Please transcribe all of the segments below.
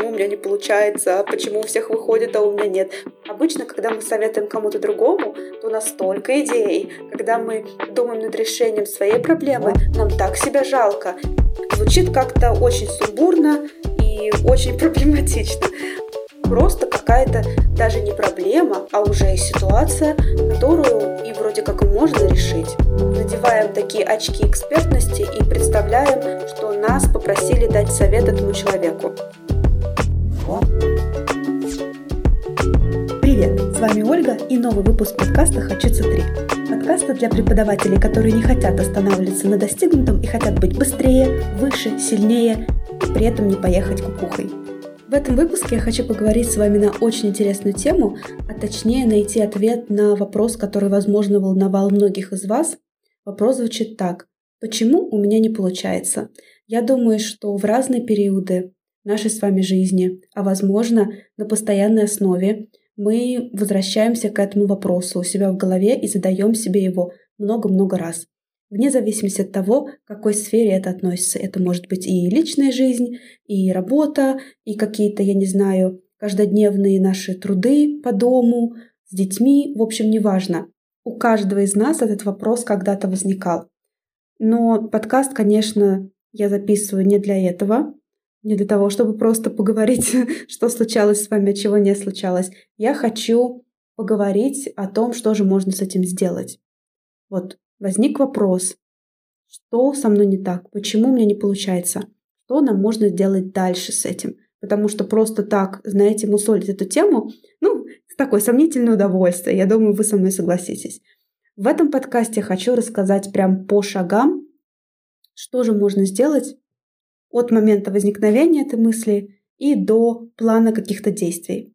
почему у меня не получается, почему у всех выходит, а у меня нет. Обычно, когда мы советуем кому-то другому, то у нас столько идей. Когда мы думаем над решением своей проблемы, нам так себя жалко. Звучит как-то очень сумбурно и очень проблематично. Просто какая-то даже не проблема, а уже ситуация, которую и вроде как можно решить. Надеваем такие очки экспертности и представляем, что нас попросили дать совет этому человеку. Привет, с вами Ольга и новый выпуск подкаста «Хочется 3». Подкаста для преподавателей, которые не хотят останавливаться на достигнутом и хотят быть быстрее, выше, сильнее, при этом не поехать кукухой. В этом выпуске я хочу поговорить с вами на очень интересную тему, а точнее найти ответ на вопрос, который, возможно, волновал многих из вас. Вопрос звучит так. Почему у меня не получается? Я думаю, что в разные периоды нашей с вами жизни, а возможно на постоянной основе, мы возвращаемся к этому вопросу у себя в голове и задаем себе его много-много раз вне зависимости от того, к какой сфере это относится. Это может быть и личная жизнь, и работа, и какие-то, я не знаю, каждодневные наши труды по дому, с детьми, в общем, неважно. У каждого из нас этот вопрос когда-то возникал. Но подкаст, конечно, я записываю не для этого, не для того, чтобы просто поговорить, что случалось с вами, а чего не случалось. Я хочу поговорить о том, что же можно с этим сделать. Вот возник вопрос, что со мной не так, почему у меня не получается, что нам можно сделать дальше с этим. Потому что просто так, знаете, мусолить эту тему, ну, такое сомнительное удовольствие. Я думаю, вы со мной согласитесь. В этом подкасте хочу рассказать прям по шагам, что же можно сделать от момента возникновения этой мысли и до плана каких-то действий.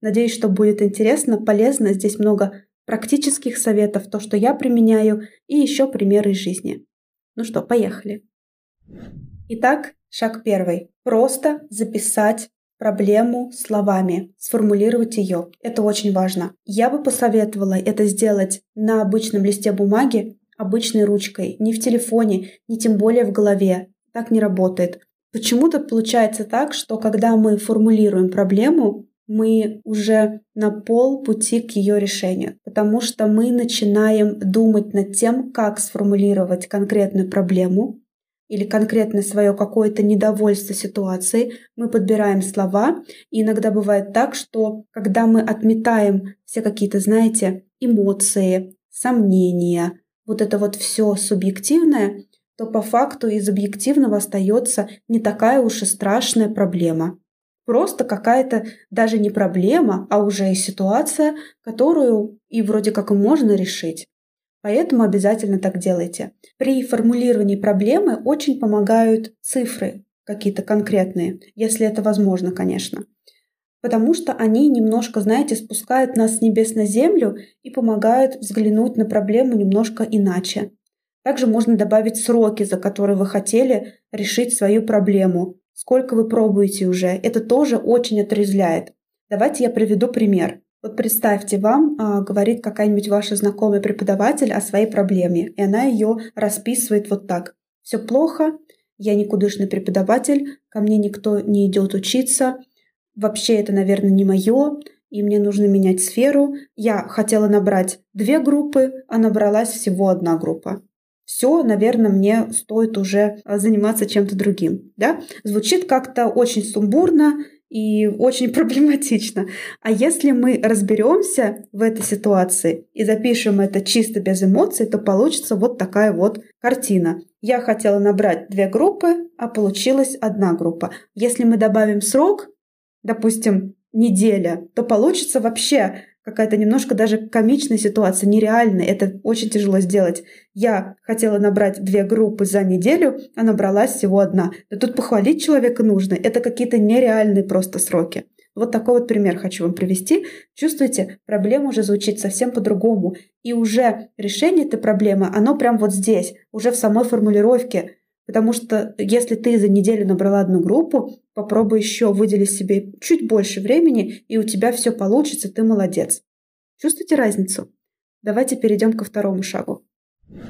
Надеюсь, что будет интересно, полезно. Здесь много практических советов, то, что я применяю, и еще примеры из жизни. Ну что, поехали. Итак, шаг первый. Просто записать проблему словами, сформулировать ее. Это очень важно. Я бы посоветовала это сделать на обычном листе бумаги, обычной ручкой, не в телефоне, не тем более в голове. Так не работает. Почему-то получается так, что когда мы формулируем проблему, мы уже на пол пути к ее решению, потому что мы начинаем думать над тем, как сформулировать конкретную проблему или конкретное свое какое-то недовольство ситуацией, мы подбираем слова, и иногда бывает так, что когда мы отметаем все какие-то, знаете, эмоции, сомнения, вот это вот все субъективное, то по факту из объективного остается не такая уж и страшная проблема просто какая-то даже не проблема, а уже и ситуация, которую и вроде как можно решить. Поэтому обязательно так делайте. При формулировании проблемы очень помогают цифры какие-то конкретные, если это возможно, конечно. Потому что они немножко, знаете, спускают нас с небес на землю и помогают взглянуть на проблему немножко иначе. Также можно добавить сроки, за которые вы хотели решить свою проблему сколько вы пробуете уже. Это тоже очень отрезляет. Давайте я приведу пример. Вот представьте, вам а, говорит какая-нибудь ваша знакомая преподаватель о своей проблеме, и она ее расписывает вот так. Все плохо, я никудышный преподаватель, ко мне никто не идет учиться, вообще это, наверное, не мое, и мне нужно менять сферу. Я хотела набрать две группы, а набралась всего одна группа все, наверное, мне стоит уже а, заниматься чем-то другим. Да? Звучит как-то очень сумбурно и очень проблематично. А если мы разберемся в этой ситуации и запишем это чисто без эмоций, то получится вот такая вот картина. Я хотела набрать две группы, а получилась одна группа. Если мы добавим срок, допустим, неделя, то получится вообще какая-то немножко даже комичная ситуация, нереальная. Это очень тяжело сделать. Я хотела набрать две группы за неделю, а набралась всего одна. Да тут похвалить человека нужно. Это какие-то нереальные просто сроки. Вот такой вот пример хочу вам привести. Чувствуете, проблема уже звучит совсем по-другому. И уже решение этой проблемы, оно прям вот здесь, уже в самой формулировке. Потому что если ты за неделю набрала одну группу, попробуй еще выделить себе чуть больше времени, и у тебя все получится, ты молодец. Чувствуете разницу? Давайте перейдем ко второму шагу.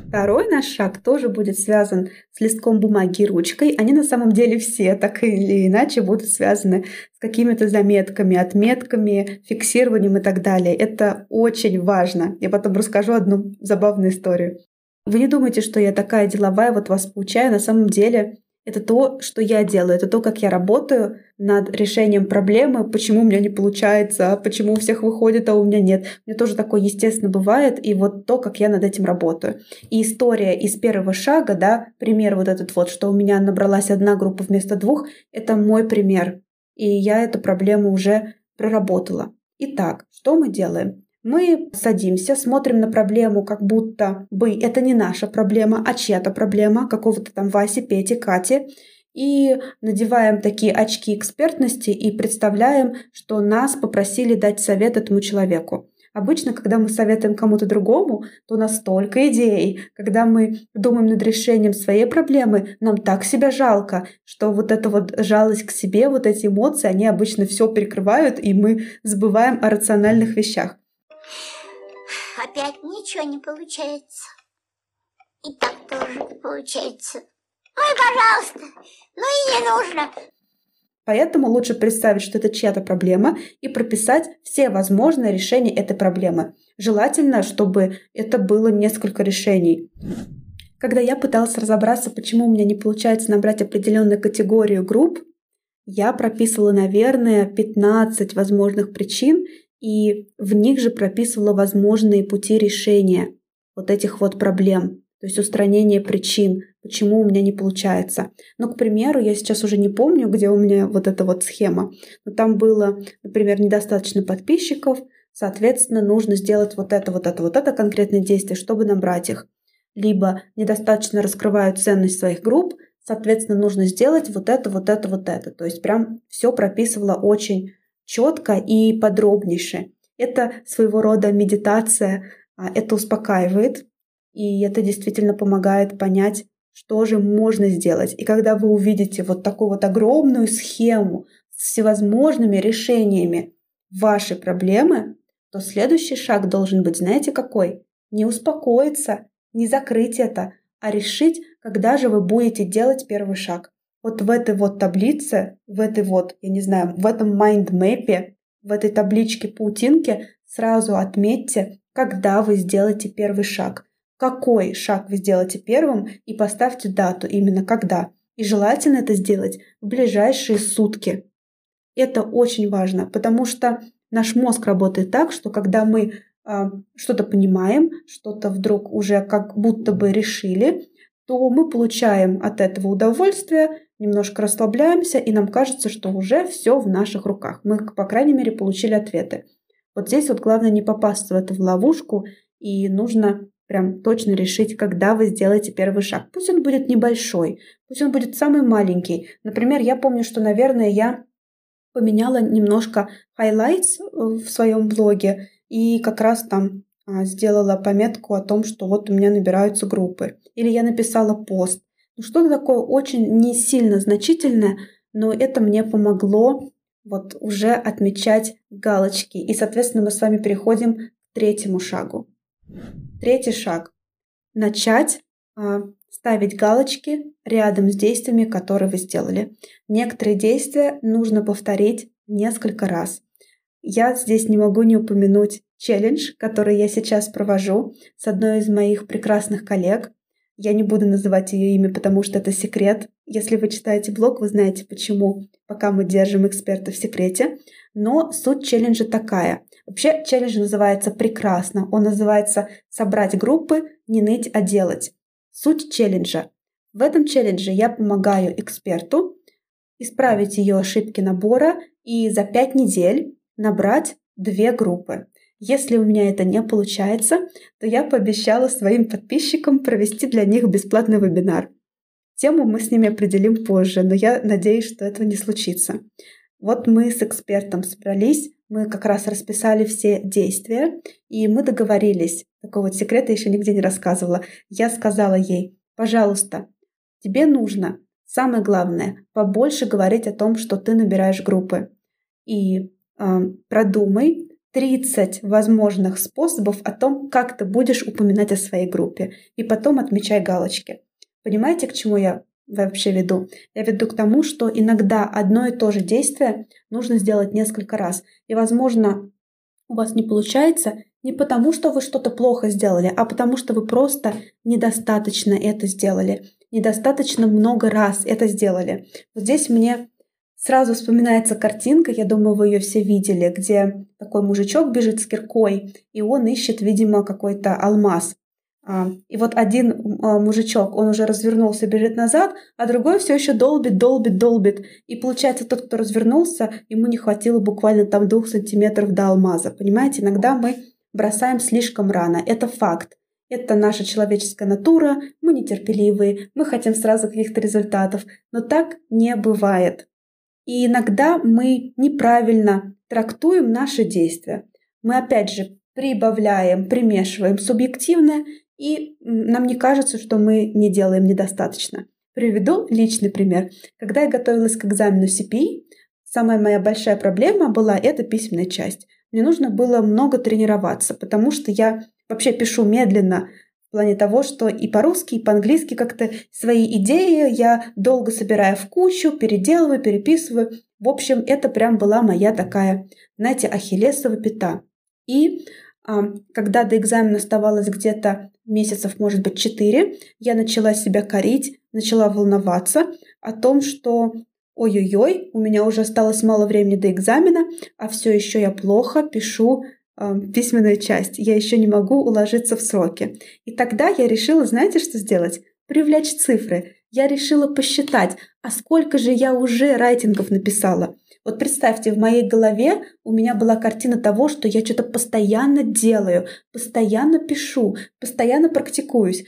Второй наш шаг тоже будет связан с листком бумаги и ручкой. Они на самом деле все так или иначе будут связаны с какими-то заметками, отметками, фиксированием и так далее. Это очень важно. Я потом расскажу одну забавную историю. Вы не думайте, что я такая деловая, вот вас получаю. На самом деле это то, что я делаю, это то, как я работаю над решением проблемы, почему у меня не получается, почему у всех выходит, а у меня нет. Мне тоже такое, естественно, бывает, и вот то, как я над этим работаю. И история из первого шага, да, пример вот этот вот, что у меня набралась одна группа вместо двух, это мой пример. И я эту проблему уже проработала. Итак, что мы делаем? Мы садимся, смотрим на проблему, как будто бы это не наша проблема, а чья-то проблема, какого-то там Васи, Пети, Кати, и надеваем такие очки экспертности и представляем, что нас попросили дать совет этому человеку. Обычно, когда мы советуем кому-то другому, то у нас столько идей. Когда мы думаем над решением своей проблемы, нам так себя жалко, что вот эта вот жалость к себе, вот эти эмоции, они обычно все перекрывают, и мы забываем о рациональных вещах. Опять ничего не получается. И так тоже не получается. Ну и пожалуйста, ну и не нужно. Поэтому лучше представить, что это чья-то проблема, и прописать все возможные решения этой проблемы. Желательно, чтобы это было несколько решений. Когда я пыталась разобраться, почему у меня не получается набрать определенную категорию групп, я прописывала, наверное, 15 возможных причин и в них же прописывала возможные пути решения вот этих вот проблем, то есть устранение причин, почему у меня не получается. Ну, к примеру, я сейчас уже не помню, где у меня вот эта вот схема, но там было, например, недостаточно подписчиков, соответственно, нужно сделать вот это, вот это, вот это конкретное действие, чтобы набрать их. Либо недостаточно раскрывают ценность своих групп, соответственно, нужно сделать вот это, вот это, вот это. То есть прям все прописывала очень четко и подробнейше. Это своего рода медитация, а, это успокаивает, и это действительно помогает понять, что же можно сделать. И когда вы увидите вот такую вот огромную схему с всевозможными решениями вашей проблемы, то следующий шаг должен быть, знаете, какой? Не успокоиться, не закрыть это, а решить, когда же вы будете делать первый шаг вот в этой вот таблице, в этой вот, я не знаю, в этом майндмэпе, в этой табличке паутинки сразу отметьте, когда вы сделаете первый шаг. Какой шаг вы сделаете первым и поставьте дату именно когда. И желательно это сделать в ближайшие сутки. Это очень важно, потому что наш мозг работает так, что когда мы э, что-то понимаем, что-то вдруг уже как будто бы решили, то мы получаем от этого удовольствие, немножко расслабляемся, и нам кажется, что уже все в наших руках. Мы, по крайней мере, получили ответы. Вот здесь вот главное не попасться в эту в ловушку, и нужно прям точно решить, когда вы сделаете первый шаг. Пусть он будет небольшой, пусть он будет самый маленький. Например, я помню, что, наверное, я поменяла немножко highlights в своем блоге, и как раз там сделала пометку о том, что вот у меня набираются группы. Или я написала пост. Ну, что-то такое очень не сильно значительное, но это мне помогло вот уже отмечать галочки. И, соответственно, мы с вами переходим к третьему шагу. Третий шаг. Начать а, ставить галочки рядом с действиями, которые вы сделали. Некоторые действия нужно повторить несколько раз. Я здесь не могу не упомянуть челлендж, который я сейчас провожу с одной из моих прекрасных коллег. Я не буду называть ее имя, потому что это секрет. Если вы читаете блог, вы знаете почему, пока мы держим эксперта в секрете. Но суть челленджа такая. Вообще челлендж называется прекрасно. Он называется «Собрать группы, не ныть, а делать». Суть челленджа. В этом челлендже я помогаю эксперту исправить ее ошибки набора и за 5 недель набрать две группы. Если у меня это не получается, то я пообещала своим подписчикам провести для них бесплатный вебинар. Тему мы с ними определим позже, но я надеюсь, что этого не случится. Вот мы с экспертом собрались, мы как раз расписали все действия, и мы договорились. Такого вот секрета еще нигде не рассказывала. Я сказала ей, пожалуйста, тебе нужно, самое главное, побольше говорить о том, что ты набираешь группы. И э, продумай, 30 возможных способов о том, как ты будешь упоминать о своей группе. И потом отмечай галочки. Понимаете, к чему я вообще веду? Я веду к тому, что иногда одно и то же действие нужно сделать несколько раз. И, возможно, у вас не получается не потому, что вы что-то плохо сделали, а потому что вы просто недостаточно это сделали. Недостаточно много раз это сделали. Вот здесь мне Сразу вспоминается картинка, я думаю, вы ее все видели, где такой мужичок бежит с киркой, и он ищет, видимо, какой-то алмаз. А, и вот один а, мужичок, он уже развернулся, бежит назад, а другой все еще долбит, долбит, долбит. И получается, тот, кто развернулся, ему не хватило буквально там двух сантиметров до алмаза. Понимаете, иногда мы бросаем слишком рано. Это факт. Это наша человеческая натура, мы нетерпеливые, мы хотим сразу каких-то результатов. Но так не бывает. И иногда мы неправильно трактуем наши действия. Мы опять же прибавляем, примешиваем субъективное, и нам не кажется, что мы не делаем недостаточно. Приведу личный пример. Когда я готовилась к экзамену CPI, самая моя большая проблема была эта письменная часть. Мне нужно было много тренироваться, потому что я вообще пишу медленно, в плане того, что и по-русски, и по-английски как-то свои идеи я долго собираю в кучу, переделываю, переписываю. В общем, это прям была моя такая, знаете, ахиллесова пята. И а, когда до экзамена оставалось где-то месяцев, может быть, четыре, я начала себя корить, начала волноваться о том, что ой-ой-ой, у меня уже осталось мало времени до экзамена, а все еще я плохо пишу письменную часть. Я еще не могу уложиться в сроки. И тогда я решила, знаете, что сделать? Привлечь цифры. Я решила посчитать, а сколько же я уже райтингов написала. Вот представьте, в моей голове у меня была картина того, что я что-то постоянно делаю, постоянно пишу, постоянно практикуюсь.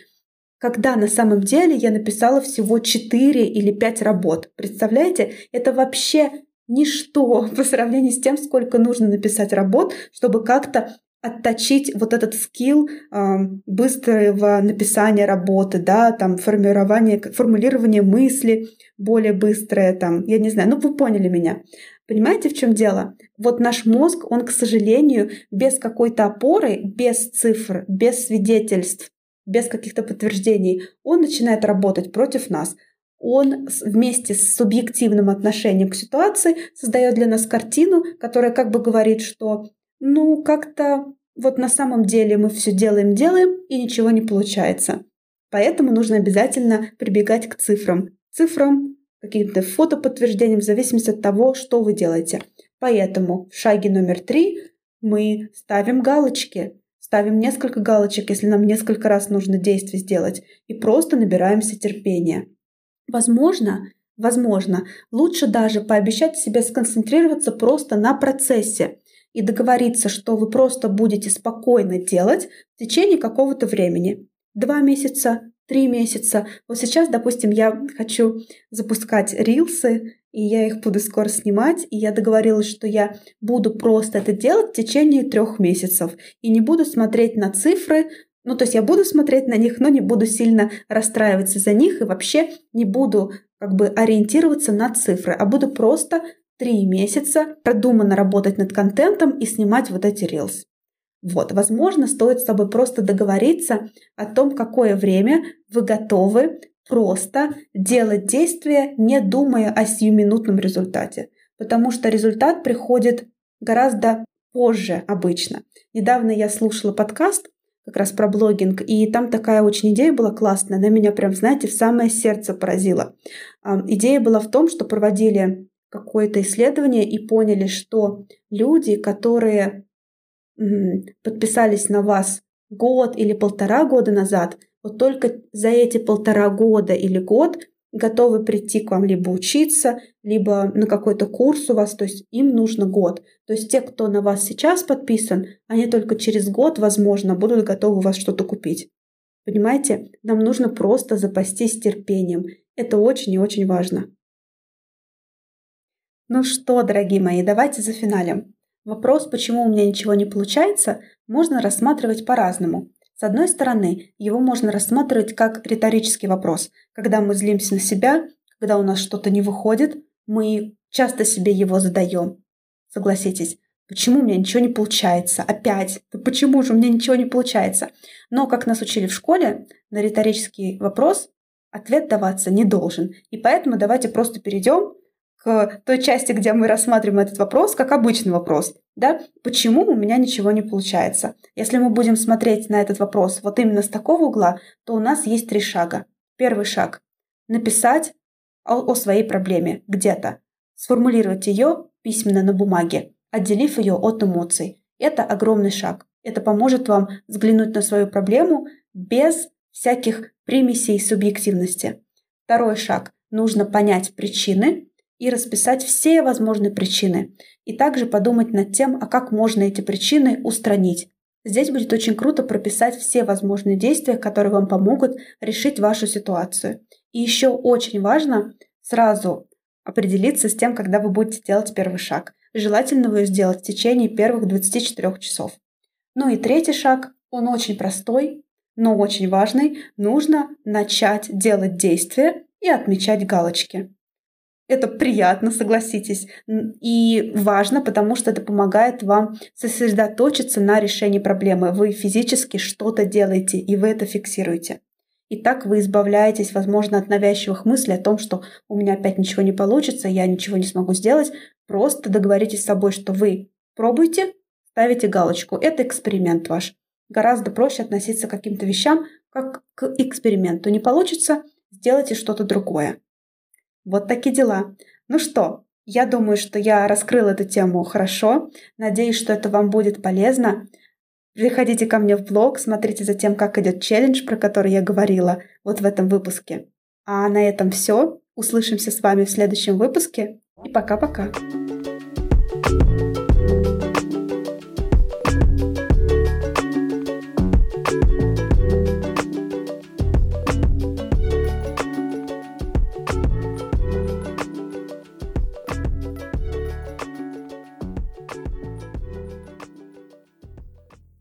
Когда на самом деле я написала всего 4 или 5 работ. Представляете? Это вообще ничто по сравнению с тем, сколько нужно написать работ, чтобы как-то отточить вот этот скилл э, быстрого написания работы, да, там формирование, формулирование мысли более быстрое, там, я не знаю, ну вы поняли меня. Понимаете, в чем дело? Вот наш мозг, он, к сожалению, без какой-то опоры, без цифр, без свидетельств, без каких-то подтверждений, он начинает работать против нас он вместе с субъективным отношением к ситуации создает для нас картину, которая как бы говорит, что ну как-то вот на самом деле мы все делаем, делаем и ничего не получается. Поэтому нужно обязательно прибегать к цифрам. Цифрам, каким-то фотоподтверждениям в зависимости от того, что вы делаете. Поэтому в шаге номер три мы ставим галочки. Ставим несколько галочек, если нам несколько раз нужно действие сделать, и просто набираемся терпения. Возможно, возможно, лучше даже пообещать себе сконцентрироваться просто на процессе и договориться, что вы просто будете спокойно делать в течение какого-то времени. Два месяца, три месяца. Вот сейчас, допустим, я хочу запускать рилсы, и я их буду скоро снимать, и я договорилась, что я буду просто это делать в течение трех месяцев и не буду смотреть на цифры, ну, то есть я буду смотреть на них, но не буду сильно расстраиваться за них и вообще не буду как бы ориентироваться на цифры, а буду просто три месяца продуманно работать над контентом и снимать вот эти рилс. Вот, возможно, стоит с тобой просто договориться о том, какое время вы готовы просто делать действия, не думая о сиюминутном результате. Потому что результат приходит гораздо позже обычно. Недавно я слушала подкаст как раз про блогинг. И там такая очень идея была классная. Она меня прям, знаете, в самое сердце поразила. Идея была в том, что проводили какое-то исследование и поняли, что люди, которые подписались на вас год или полтора года назад, вот только за эти полтора года или год готовы прийти к вам либо учиться, либо на какой-то курс у вас, то есть им нужно год. То есть те, кто на вас сейчас подписан, они только через год, возможно, будут готовы у вас что-то купить. Понимаете? Нам нужно просто запастись терпением. Это очень и очень важно. Ну что, дорогие мои, давайте за финалем. Вопрос, почему у меня ничего не получается, можно рассматривать по-разному. С одной стороны, его можно рассматривать как риторический вопрос. Когда мы злимся на себя, когда у нас что-то не выходит, мы часто себе его задаем. Согласитесь, почему у меня ничего не получается? Опять, да почему же у меня ничего не получается? Но, как нас учили в школе, на риторический вопрос ответ даваться не должен. И поэтому давайте просто перейдем к той части, где мы рассматриваем этот вопрос как обычный вопрос. Да? Почему у меня ничего не получается? Если мы будем смотреть на этот вопрос вот именно с такого угла, то у нас есть три шага. Первый шаг – написать о, о своей проблеме где-то, сформулировать ее письменно на бумаге, отделив ее от эмоций. Это огромный шаг. Это поможет вам взглянуть на свою проблему без всяких примесей субъективности. Второй шаг. Нужно понять причины и расписать все возможные причины. И также подумать над тем, а как можно эти причины устранить. Здесь будет очень круто прописать все возможные действия, которые вам помогут решить вашу ситуацию. И еще очень важно сразу определиться с тем, когда вы будете делать первый шаг. Желательно его сделать в течение первых 24 часов. Ну и третий шаг, он очень простой, но очень важный. Нужно начать делать действия и отмечать галочки. Это приятно, согласитесь, и важно, потому что это помогает вам сосредоточиться на решении проблемы. Вы физически что-то делаете, и вы это фиксируете. И так вы избавляетесь, возможно, от навязчивых мыслей о том, что у меня опять ничего не получится, я ничего не смогу сделать. Просто договоритесь с собой, что вы пробуйте, ставите галочку. Это эксперимент ваш. Гораздо проще относиться к каким-то вещам, как к эксперименту. Не получится, сделайте что-то другое. Вот такие дела. Ну что, я думаю, что я раскрыла эту тему хорошо. Надеюсь, что это вам будет полезно. Приходите ко мне в блог, смотрите за тем, как идет челлендж, про который я говорила вот в этом выпуске. А на этом все. Услышимся с вами в следующем выпуске. И пока-пока. thank you